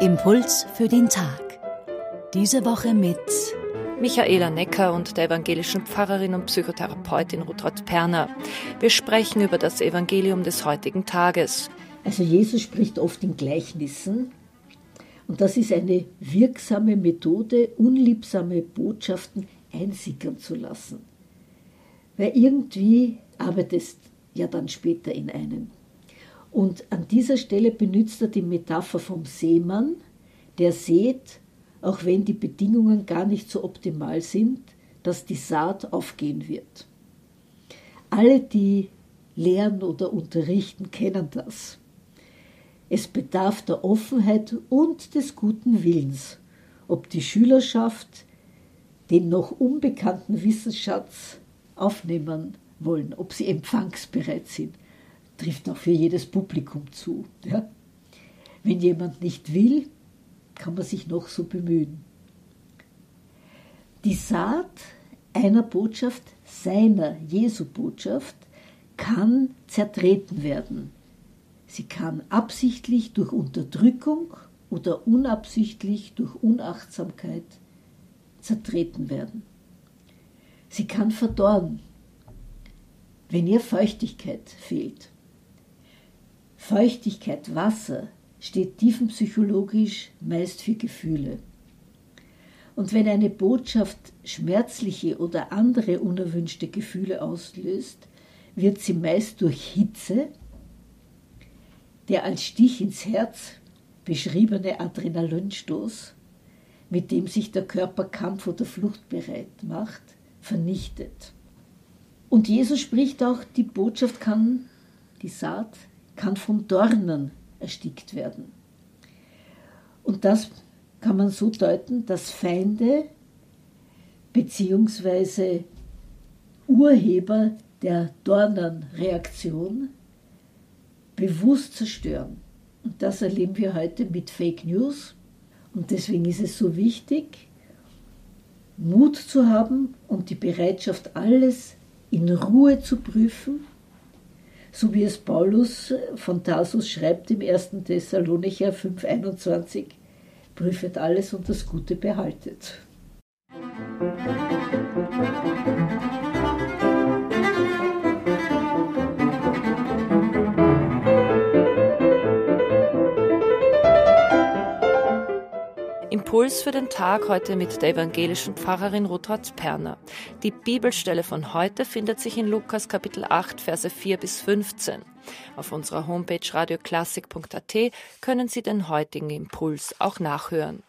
Impuls für den Tag. Diese Woche mit Michaela Necker und der evangelischen Pfarrerin und Psychotherapeutin Rutrot Perner. Wir sprechen über das Evangelium des heutigen Tages. Also Jesus spricht oft in Gleichnissen und das ist eine wirksame Methode, unliebsame Botschaften einsickern zu lassen. Weil irgendwie arbeitet es ja dann später in einen. Und an dieser Stelle benutzt er die Metapher vom Seemann, der sät, auch wenn die Bedingungen gar nicht so optimal sind, dass die Saat aufgehen wird. Alle, die lehren oder unterrichten, kennen das. Es bedarf der Offenheit und des guten Willens, ob die Schülerschaft den noch unbekannten Wissensschatz aufnehmen wollen, ob sie empfangsbereit sind. Trifft auch für jedes Publikum zu. Ja? Wenn jemand nicht will, kann man sich noch so bemühen. Die Saat einer Botschaft, seiner Jesu-Botschaft, kann zertreten werden. Sie kann absichtlich durch Unterdrückung oder unabsichtlich durch Unachtsamkeit zertreten werden. Sie kann verdorren, wenn ihr Feuchtigkeit fehlt. Feuchtigkeit, Wasser steht tiefenpsychologisch meist für Gefühle. Und wenn eine Botschaft schmerzliche oder andere unerwünschte Gefühle auslöst, wird sie meist durch Hitze, der als Stich ins Herz beschriebene Adrenalinstoß, mit dem sich der Körper Kampf oder Flucht bereit macht, vernichtet. Und Jesus spricht auch, die Botschaft kann, die Saat, kann von Dornen erstickt werden. Und das kann man so deuten, dass Feinde bzw. Urheber der Dornenreaktion bewusst zerstören. Und das erleben wir heute mit Fake News. Und deswegen ist es so wichtig, Mut zu haben und die Bereitschaft, alles in Ruhe zu prüfen so wie es Paulus von Tarsus schreibt im 1. Thessalonicher 5,21, prüfet alles und das Gute behaltet. Impuls für den Tag heute mit der evangelischen Pfarrerin Ruthard Perner. Die Bibelstelle von heute findet sich in Lukas Kapitel 8, Verse 4 bis 15. Auf unserer Homepage radioklassik.at können Sie den heutigen Impuls auch nachhören.